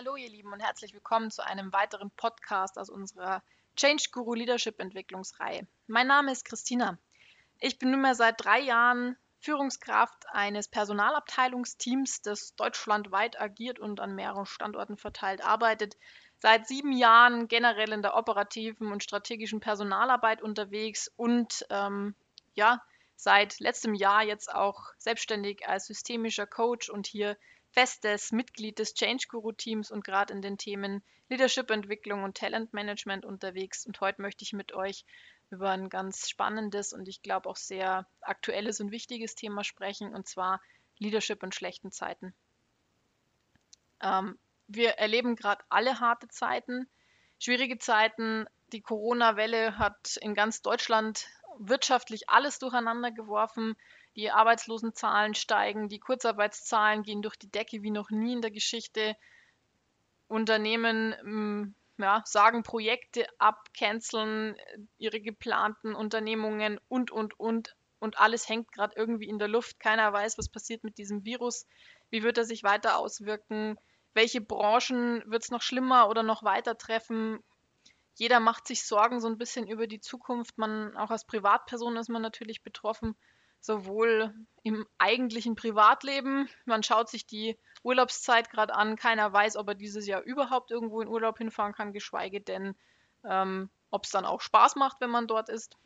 Hallo ihr Lieben und herzlich willkommen zu einem weiteren Podcast aus unserer Change Guru Leadership Entwicklungsreihe. Mein Name ist Christina. Ich bin nunmehr seit drei Jahren Führungskraft eines Personalabteilungsteams, das deutschlandweit agiert und an mehreren Standorten verteilt arbeitet. Seit sieben Jahren generell in der operativen und strategischen Personalarbeit unterwegs und ähm, ja, seit letztem Jahr jetzt auch selbstständig als systemischer Coach und hier festes Mitglied des Change Guru Teams und gerade in den Themen Leadership-Entwicklung und Talentmanagement unterwegs. Und heute möchte ich mit euch über ein ganz spannendes und ich glaube auch sehr aktuelles und wichtiges Thema sprechen, und zwar Leadership in schlechten Zeiten. Ähm, wir erleben gerade alle harte Zeiten, schwierige Zeiten. Die Corona-Welle hat in ganz Deutschland wirtschaftlich alles durcheinander geworfen. Die Arbeitslosenzahlen steigen, die Kurzarbeitszahlen gehen durch die Decke wie noch nie in der Geschichte. Unternehmen mm, ja, sagen Projekte ab, canceln ihre geplanten Unternehmungen und, und, und. Und alles hängt gerade irgendwie in der Luft. Keiner weiß, was passiert mit diesem Virus. Wie wird er sich weiter auswirken? Welche Branchen wird es noch schlimmer oder noch weiter treffen? Jeder macht sich Sorgen so ein bisschen über die Zukunft. Man, auch als Privatperson ist man natürlich betroffen sowohl im eigentlichen Privatleben. Man schaut sich die Urlaubszeit gerade an. Keiner weiß, ob er dieses Jahr überhaupt irgendwo in Urlaub hinfahren kann, geschweige denn, ähm, ob es dann auch Spaß macht, wenn man dort ist.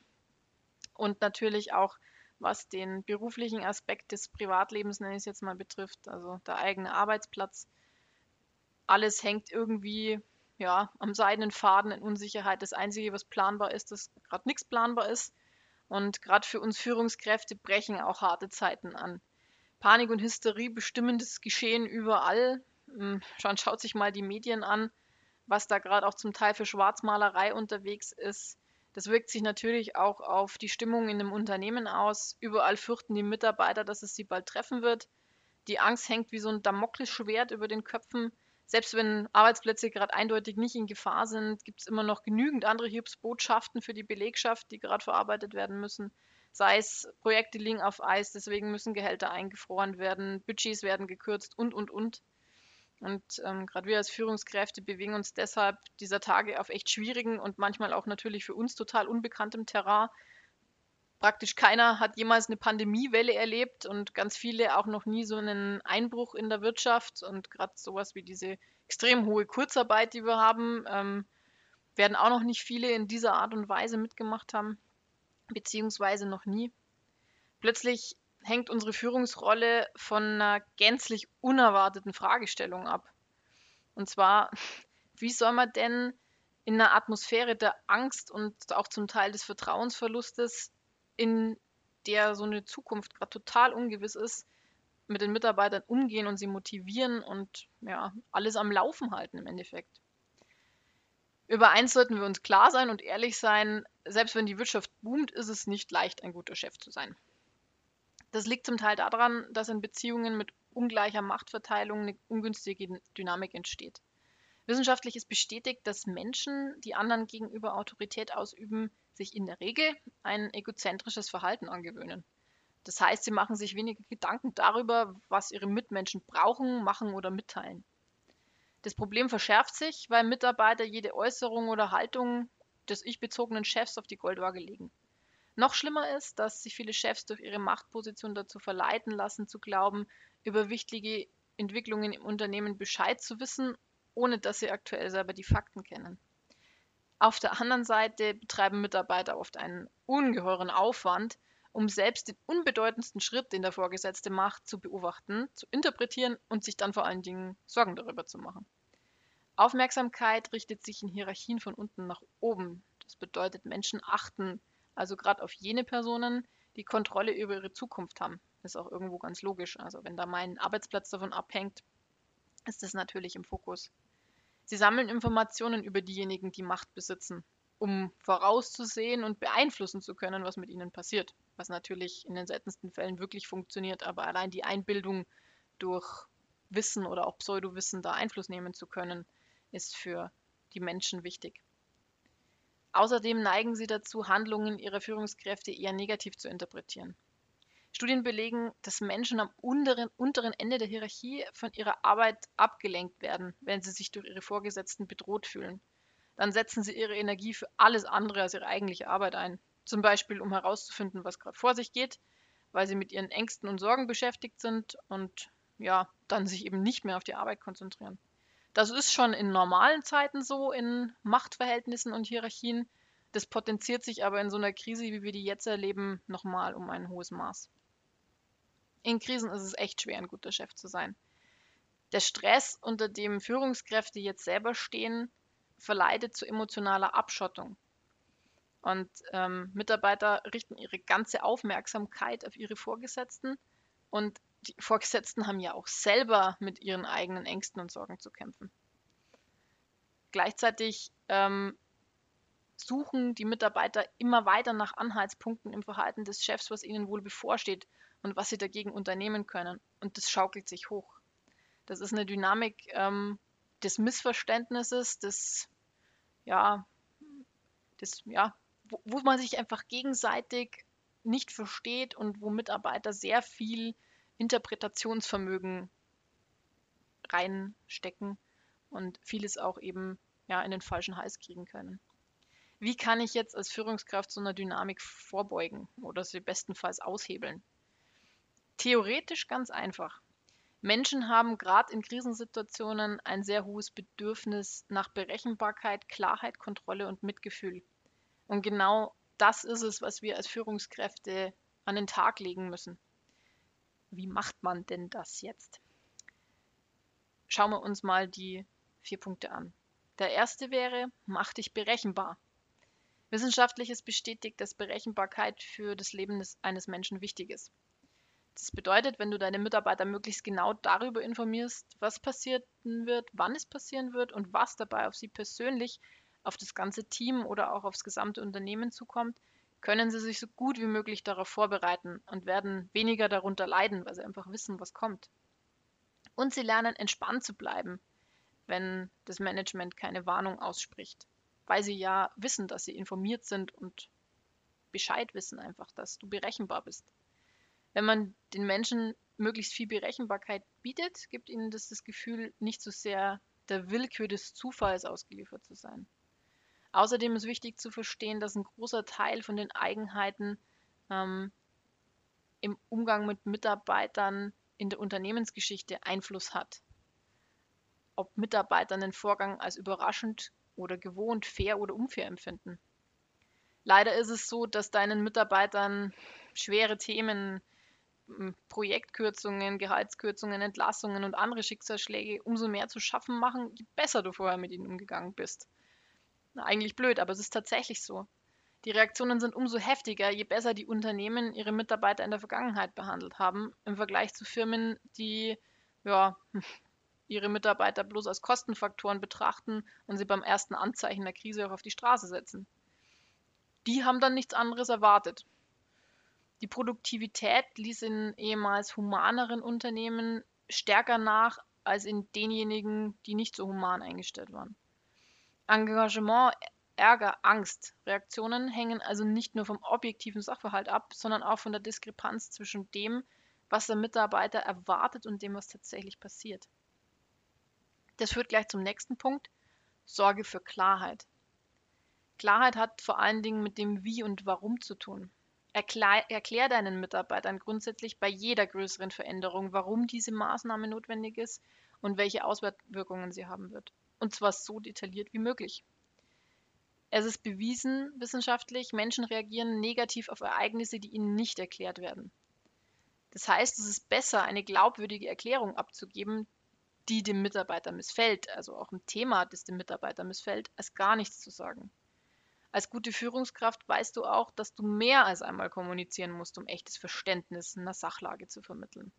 Und natürlich auch, was den beruflichen Aspekt des Privatlebens, nenne ich es jetzt mal, betrifft, also der eigene Arbeitsplatz. Alles hängt irgendwie ja, am seidenen Faden in Unsicherheit. Das Einzige, was planbar ist, dass gerade nichts planbar ist. Und gerade für uns Führungskräfte brechen auch harte Zeiten an. Panik und Hysterie bestimmen das Geschehen überall. Hm, schon schaut sich mal die Medien an, was da gerade auch zum Teil für Schwarzmalerei unterwegs ist. Das wirkt sich natürlich auch auf die Stimmung in einem Unternehmen aus. Überall fürchten die Mitarbeiter, dass es sie bald treffen wird. Die Angst hängt wie so ein Damoklesschwert über den Köpfen selbst wenn Arbeitsplätze gerade eindeutig nicht in Gefahr sind, gibt es immer noch genügend andere Hilfsbotschaften für die Belegschaft, die gerade verarbeitet werden müssen. Sei es Projekte liegen auf Eis, deswegen müssen Gehälter eingefroren werden, Budgets werden gekürzt und, und, und. Und ähm, gerade wir als Führungskräfte bewegen uns deshalb dieser Tage auf echt schwierigen und manchmal auch natürlich für uns total unbekanntem Terrain, praktisch keiner hat jemals eine Pandemiewelle erlebt und ganz viele auch noch nie so einen Einbruch in der Wirtschaft und gerade sowas wie diese extrem hohe Kurzarbeit, die wir haben, ähm, werden auch noch nicht viele in dieser Art und Weise mitgemacht haben, beziehungsweise noch nie. Plötzlich hängt unsere Führungsrolle von einer gänzlich unerwarteten Fragestellung ab. Und zwar, wie soll man denn in einer Atmosphäre der Angst und auch zum Teil des Vertrauensverlustes in der so eine Zukunft gerade total ungewiss ist, mit den Mitarbeitern umgehen und sie motivieren und ja, alles am Laufen halten im Endeffekt. Über eins sollten wir uns klar sein und ehrlich sein, selbst wenn die Wirtschaft boomt, ist es nicht leicht, ein guter Chef zu sein. Das liegt zum Teil daran, dass in Beziehungen mit ungleicher Machtverteilung eine ungünstige Dynamik entsteht. Wissenschaftlich ist bestätigt, dass Menschen, die anderen gegenüber Autorität ausüben, sich in der Regel ein egozentrisches Verhalten angewöhnen. Das heißt, sie machen sich weniger Gedanken darüber, was ihre Mitmenschen brauchen, machen oder mitteilen. Das Problem verschärft sich, weil Mitarbeiter jede Äußerung oder Haltung des ich-bezogenen Chefs auf die Goldwaage legen. Noch schlimmer ist, dass sich viele Chefs durch ihre Machtposition dazu verleiten lassen, zu glauben, über wichtige Entwicklungen im Unternehmen Bescheid zu wissen ohne dass sie aktuell selber die Fakten kennen. Auf der anderen Seite betreiben Mitarbeiter oft einen ungeheuren Aufwand, um selbst den unbedeutendsten Schritt, den der Vorgesetzte macht, zu beobachten, zu interpretieren und sich dann vor allen Dingen Sorgen darüber zu machen. Aufmerksamkeit richtet sich in Hierarchien von unten nach oben. Das bedeutet, Menschen achten also gerade auf jene Personen, die Kontrolle über ihre Zukunft haben. Ist auch irgendwo ganz logisch. Also wenn da mein Arbeitsplatz davon abhängt, ist das natürlich im Fokus. Sie sammeln Informationen über diejenigen, die Macht besitzen, um vorauszusehen und beeinflussen zu können, was mit ihnen passiert. Was natürlich in den seltensten Fällen wirklich funktioniert, aber allein die Einbildung durch Wissen oder auch Pseudowissen da Einfluss nehmen zu können, ist für die Menschen wichtig. Außerdem neigen sie dazu, Handlungen ihrer Führungskräfte eher negativ zu interpretieren. Studien belegen, dass Menschen am unteren, unteren Ende der Hierarchie von ihrer Arbeit abgelenkt werden, wenn sie sich durch ihre Vorgesetzten bedroht fühlen. Dann setzen sie ihre Energie für alles andere als ihre eigentliche Arbeit ein. Zum Beispiel, um herauszufinden, was gerade vor sich geht, weil sie mit ihren Ängsten und Sorgen beschäftigt sind und ja, dann sich eben nicht mehr auf die Arbeit konzentrieren. Das ist schon in normalen Zeiten so, in Machtverhältnissen und Hierarchien. Das potenziert sich aber in so einer Krise, wie wir die jetzt erleben, nochmal um ein hohes Maß. In Krisen ist es echt schwer, ein guter Chef zu sein. Der Stress, unter dem Führungskräfte jetzt selber stehen, verleitet zu emotionaler Abschottung. Und ähm, Mitarbeiter richten ihre ganze Aufmerksamkeit auf ihre Vorgesetzten und die Vorgesetzten haben ja auch selber mit ihren eigenen Ängsten und Sorgen zu kämpfen. Gleichzeitig ähm, suchen die Mitarbeiter immer weiter nach Anhaltspunkten im Verhalten des Chefs, was ihnen wohl bevorsteht und was sie dagegen unternehmen können. Und das schaukelt sich hoch. Das ist eine Dynamik ähm, des Missverständnisses, des, ja, des, ja, wo, wo man sich einfach gegenseitig nicht versteht und wo Mitarbeiter sehr viel Interpretationsvermögen reinstecken und vieles auch eben ja, in den falschen Hals kriegen können. Wie kann ich jetzt als Führungskraft so einer Dynamik vorbeugen oder sie bestenfalls aushebeln? Theoretisch ganz einfach. Menschen haben gerade in Krisensituationen ein sehr hohes Bedürfnis nach Berechenbarkeit, Klarheit, Kontrolle und Mitgefühl. Und genau das ist es, was wir als Führungskräfte an den Tag legen müssen. Wie macht man denn das jetzt? Schauen wir uns mal die vier Punkte an. Der erste wäre, mach dich berechenbar. Wissenschaftlich ist bestätigt, dass Berechenbarkeit für das Leben des, eines Menschen wichtig ist. Das bedeutet, wenn du deine Mitarbeiter möglichst genau darüber informierst, was passieren wird, wann es passieren wird und was dabei auf sie persönlich, auf das ganze Team oder auch aufs gesamte Unternehmen zukommt, können sie sich so gut wie möglich darauf vorbereiten und werden weniger darunter leiden, weil sie einfach wissen, was kommt. Und sie lernen entspannt zu bleiben, wenn das Management keine Warnung ausspricht, weil sie ja wissen, dass sie informiert sind und Bescheid wissen einfach, dass du berechenbar bist. Wenn man den Menschen möglichst viel Berechenbarkeit bietet, gibt ihnen das das Gefühl, nicht so sehr der Willkür des Zufalls ausgeliefert zu sein. Außerdem ist wichtig zu verstehen, dass ein großer Teil von den Eigenheiten ähm, im Umgang mit Mitarbeitern in der Unternehmensgeschichte Einfluss hat. Ob Mitarbeiter einen Vorgang als überraschend oder gewohnt, fair oder unfair empfinden. Leider ist es so, dass deinen Mitarbeitern schwere Themen Projektkürzungen, Gehaltskürzungen, Entlassungen und andere Schicksalsschläge umso mehr zu schaffen machen, je besser du vorher mit ihnen umgegangen bist. Na, eigentlich blöd, aber es ist tatsächlich so. Die Reaktionen sind umso heftiger, je besser die Unternehmen ihre Mitarbeiter in der Vergangenheit behandelt haben, im Vergleich zu Firmen, die ja, ihre Mitarbeiter bloß als Kostenfaktoren betrachten und sie beim ersten Anzeichen der Krise auch auf die Straße setzen. Die haben dann nichts anderes erwartet. Die Produktivität ließ in ehemals humaneren Unternehmen stärker nach als in denjenigen, die nicht so human eingestellt waren. Engagement, Ärger, Angst, Reaktionen hängen also nicht nur vom objektiven Sachverhalt ab, sondern auch von der Diskrepanz zwischen dem, was der Mitarbeiter erwartet und dem, was tatsächlich passiert. Das führt gleich zum nächsten Punkt, Sorge für Klarheit. Klarheit hat vor allen Dingen mit dem Wie und Warum zu tun. Erklär, erklär deinen Mitarbeitern grundsätzlich bei jeder größeren Veränderung, warum diese Maßnahme notwendig ist und welche Auswirkungen sie haben wird. Und zwar so detailliert wie möglich. Es ist bewiesen wissenschaftlich, Menschen reagieren negativ auf Ereignisse, die ihnen nicht erklärt werden. Das heißt, es ist besser, eine glaubwürdige Erklärung abzugeben, die dem Mitarbeiter missfällt, also auch ein Thema, das dem Mitarbeiter missfällt, als gar nichts zu sagen. Als gute Führungskraft weißt du auch, dass du mehr als einmal kommunizieren musst, um echtes Verständnis einer Sachlage zu vermitteln.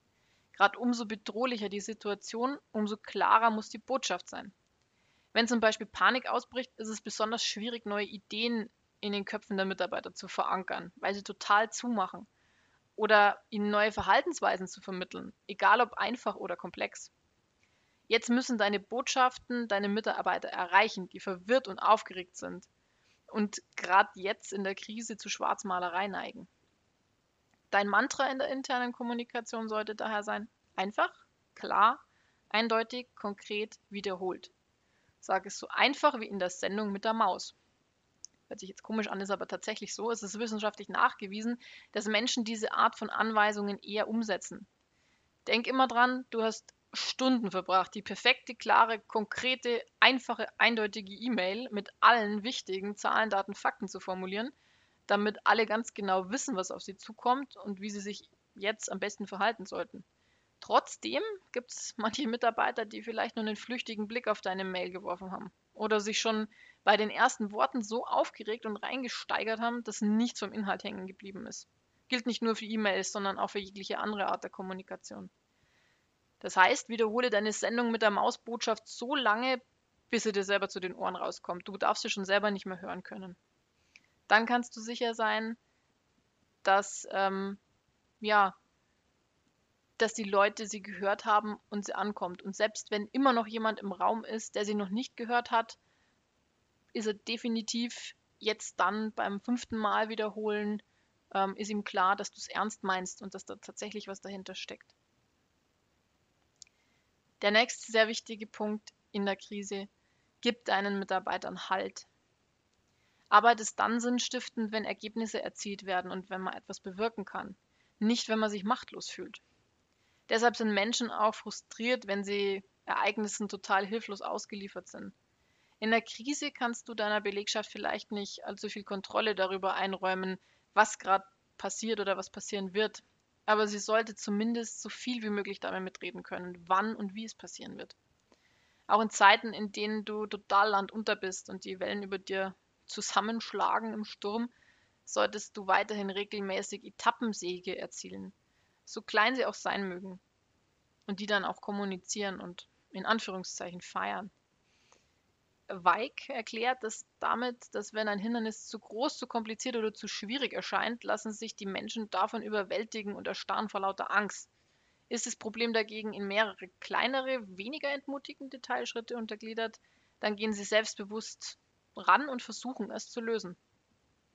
Gerade umso bedrohlicher die Situation, umso klarer muss die Botschaft sein. Wenn zum Beispiel Panik ausbricht, ist es besonders schwierig, neue Ideen in den Köpfen der Mitarbeiter zu verankern, weil sie total zumachen. Oder ihnen neue Verhaltensweisen zu vermitteln, egal ob einfach oder komplex. Jetzt müssen deine Botschaften deine Mitarbeiter erreichen, die verwirrt und aufgeregt sind und gerade jetzt in der Krise zu Schwarzmalerei neigen. Dein Mantra in der internen Kommunikation sollte daher sein, einfach, klar, eindeutig, konkret, wiederholt. Sag es so einfach wie in der Sendung mit der Maus. Hört sich jetzt komisch an, ist aber tatsächlich so. Es ist wissenschaftlich nachgewiesen, dass Menschen diese Art von Anweisungen eher umsetzen. Denk immer dran, du hast Stunden verbracht, die perfekte, klare, konkrete, einfache, eindeutige E-Mail mit allen wichtigen Zahlen, Daten, Fakten zu formulieren, damit alle ganz genau wissen, was auf sie zukommt und wie sie sich jetzt am besten verhalten sollten. Trotzdem gibt es manche Mitarbeiter, die vielleicht nur einen flüchtigen Blick auf deine Mail geworfen haben oder sich schon bei den ersten Worten so aufgeregt und reingesteigert haben, dass nichts vom Inhalt hängen geblieben ist. Gilt nicht nur für E-Mails, sondern auch für jegliche andere Art der Kommunikation. Das heißt, wiederhole deine Sendung mit der Mausbotschaft so lange, bis sie dir selber zu den Ohren rauskommt. Du darfst sie schon selber nicht mehr hören können. Dann kannst du sicher sein, dass, ähm, ja, dass die Leute sie gehört haben und sie ankommt. Und selbst wenn immer noch jemand im Raum ist, der sie noch nicht gehört hat, ist er definitiv jetzt dann beim fünften Mal wiederholen, ähm, ist ihm klar, dass du es ernst meinst und dass da tatsächlich was dahinter steckt. Der nächste sehr wichtige Punkt in der Krise, gib deinen Mitarbeitern Halt. Arbeit ist dann sinnstiftend, wenn Ergebnisse erzielt werden und wenn man etwas bewirken kann, nicht wenn man sich machtlos fühlt. Deshalb sind Menschen auch frustriert, wenn sie Ereignissen total hilflos ausgeliefert sind. In der Krise kannst du deiner Belegschaft vielleicht nicht allzu viel Kontrolle darüber einräumen, was gerade passiert oder was passieren wird aber sie sollte zumindest so viel wie möglich damit mitreden können, wann und wie es passieren wird. Auch in Zeiten, in denen du total landunter bist und die Wellen über dir zusammenschlagen im Sturm, solltest du weiterhin regelmäßig Etappensäge erzielen, so klein sie auch sein mögen, und die dann auch kommunizieren und in Anführungszeichen feiern. Weig erklärt das damit, dass wenn ein Hindernis zu groß, zu kompliziert oder zu schwierig erscheint, lassen sich die Menschen davon überwältigen und erstarren vor lauter Angst. Ist das Problem dagegen in mehrere kleinere, weniger entmutigende Teilschritte untergliedert, dann gehen sie selbstbewusst ran und versuchen es zu lösen.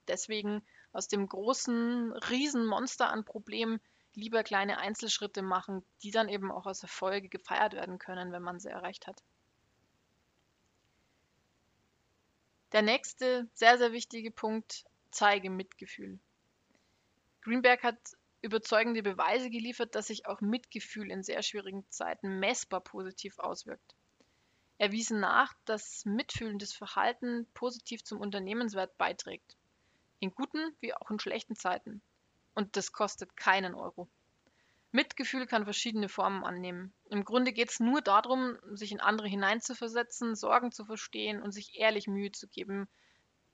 Deswegen aus dem großen Riesenmonster an Problemen lieber kleine Einzelschritte machen, die dann eben auch als Erfolge gefeiert werden können, wenn man sie erreicht hat. Der nächste sehr, sehr wichtige Punkt, zeige Mitgefühl. Greenberg hat überzeugende Beweise geliefert, dass sich auch Mitgefühl in sehr schwierigen Zeiten messbar positiv auswirkt. Er wies nach, dass mitfühlendes Verhalten positiv zum Unternehmenswert beiträgt. In guten wie auch in schlechten Zeiten. Und das kostet keinen Euro. Mitgefühl kann verschiedene Formen annehmen. Im Grunde geht es nur darum, sich in andere hineinzuversetzen, Sorgen zu verstehen und sich ehrlich Mühe zu geben,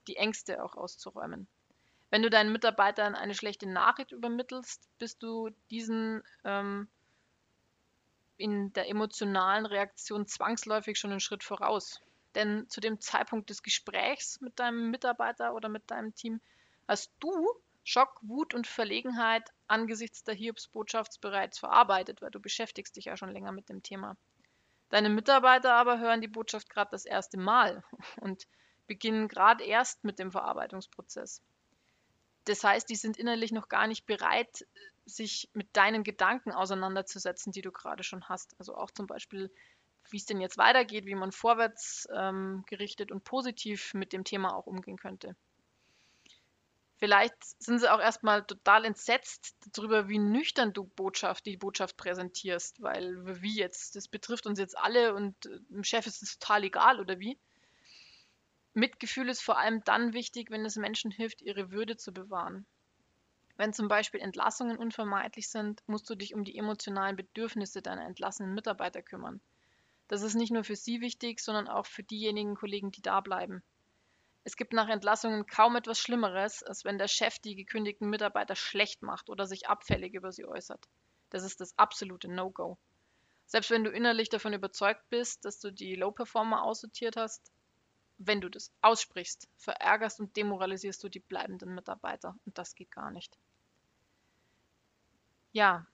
die Ängste auch auszuräumen. Wenn du deinen Mitarbeitern eine schlechte Nachricht übermittelst, bist du diesen ähm, in der emotionalen Reaktion zwangsläufig schon einen Schritt voraus. Denn zu dem Zeitpunkt des Gesprächs mit deinem Mitarbeiter oder mit deinem Team hast du Schock, Wut und Verlegenheit angesichts der Hiobsbotschaft bereits verarbeitet, weil du beschäftigst dich ja schon länger mit dem Thema. Deine Mitarbeiter aber hören die Botschaft gerade das erste Mal und beginnen gerade erst mit dem Verarbeitungsprozess. Das heißt, die sind innerlich noch gar nicht bereit, sich mit deinen Gedanken auseinanderzusetzen, die du gerade schon hast. Also auch zum Beispiel, wie es denn jetzt weitergeht, wie man vorwärts ähm, gerichtet und positiv mit dem Thema auch umgehen könnte. Vielleicht sind sie auch erstmal total entsetzt darüber, wie nüchtern du Botschaft, die Botschaft präsentierst, weil wie jetzt, das betrifft uns jetzt alle und äh, dem Chef ist es total egal oder wie. Mitgefühl ist vor allem dann wichtig, wenn es Menschen hilft, ihre Würde zu bewahren. Wenn zum Beispiel Entlassungen unvermeidlich sind, musst du dich um die emotionalen Bedürfnisse deiner entlassenen Mitarbeiter kümmern. Das ist nicht nur für sie wichtig, sondern auch für diejenigen Kollegen, die da bleiben. Es gibt nach Entlassungen kaum etwas Schlimmeres, als wenn der Chef die gekündigten Mitarbeiter schlecht macht oder sich abfällig über sie äußert. Das ist das absolute No-Go. Selbst wenn du innerlich davon überzeugt bist, dass du die Low-Performer aussortiert hast, wenn du das aussprichst, verärgerst und demoralisierst du die bleibenden Mitarbeiter. Und das geht gar nicht. Ja,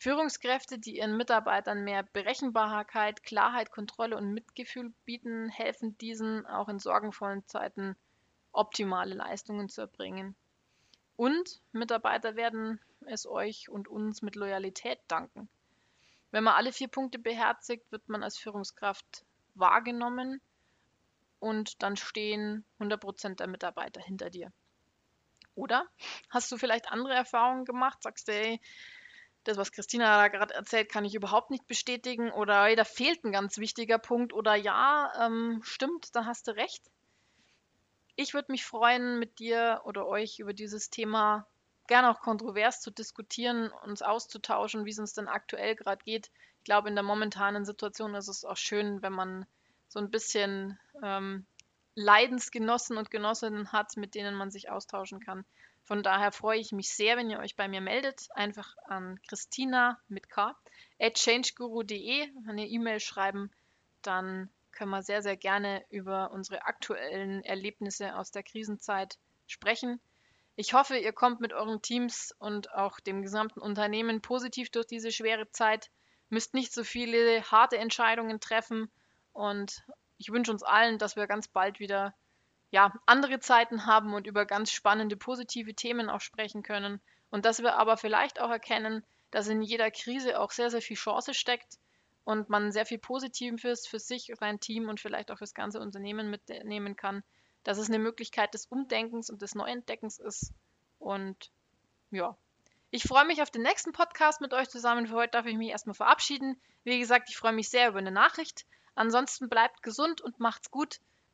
Führungskräfte, die ihren Mitarbeitern mehr Berechenbarkeit, Klarheit, Kontrolle und Mitgefühl bieten, helfen diesen auch in sorgenvollen Zeiten optimale Leistungen zu erbringen. Und Mitarbeiter werden es euch und uns mit Loyalität danken. Wenn man alle vier Punkte beherzigt, wird man als Führungskraft wahrgenommen und dann stehen 100% der Mitarbeiter hinter dir. Oder hast du vielleicht andere Erfahrungen gemacht? Sagst du, ey, das, was Christina da gerade erzählt, kann ich überhaupt nicht bestätigen. Oder hey, da fehlt ein ganz wichtiger Punkt. Oder ja, ähm, stimmt, da hast du recht. Ich würde mich freuen, mit dir oder euch über dieses Thema gerne auch kontrovers zu diskutieren, uns auszutauschen, wie es uns denn aktuell gerade geht. Ich glaube, in der momentanen Situation ist es auch schön, wenn man so ein bisschen ähm, Leidensgenossen und Genossinnen hat, mit denen man sich austauschen kann. Von daher freue ich mich sehr, wenn ihr euch bei mir meldet. Einfach an Christina mit K at changeguru.de eine E-Mail schreiben. Dann können wir sehr, sehr gerne über unsere aktuellen Erlebnisse aus der Krisenzeit sprechen. Ich hoffe, ihr kommt mit euren Teams und auch dem gesamten Unternehmen positiv durch diese schwere Zeit, müsst nicht so viele harte Entscheidungen treffen und ich wünsche uns allen, dass wir ganz bald wieder ja, andere Zeiten haben und über ganz spannende positive Themen auch sprechen können und dass wir aber vielleicht auch erkennen, dass in jeder Krise auch sehr, sehr viel Chance steckt und man sehr viel Positives für sich, sein Team und vielleicht auch das ganze Unternehmen mitnehmen kann dass es eine Möglichkeit des Umdenkens und des Neuentdeckens ist. Und ja, ich freue mich auf den nächsten Podcast mit euch zusammen. Für heute darf ich mich erstmal verabschieden. Wie gesagt, ich freue mich sehr über eine Nachricht. Ansonsten bleibt gesund und macht's gut.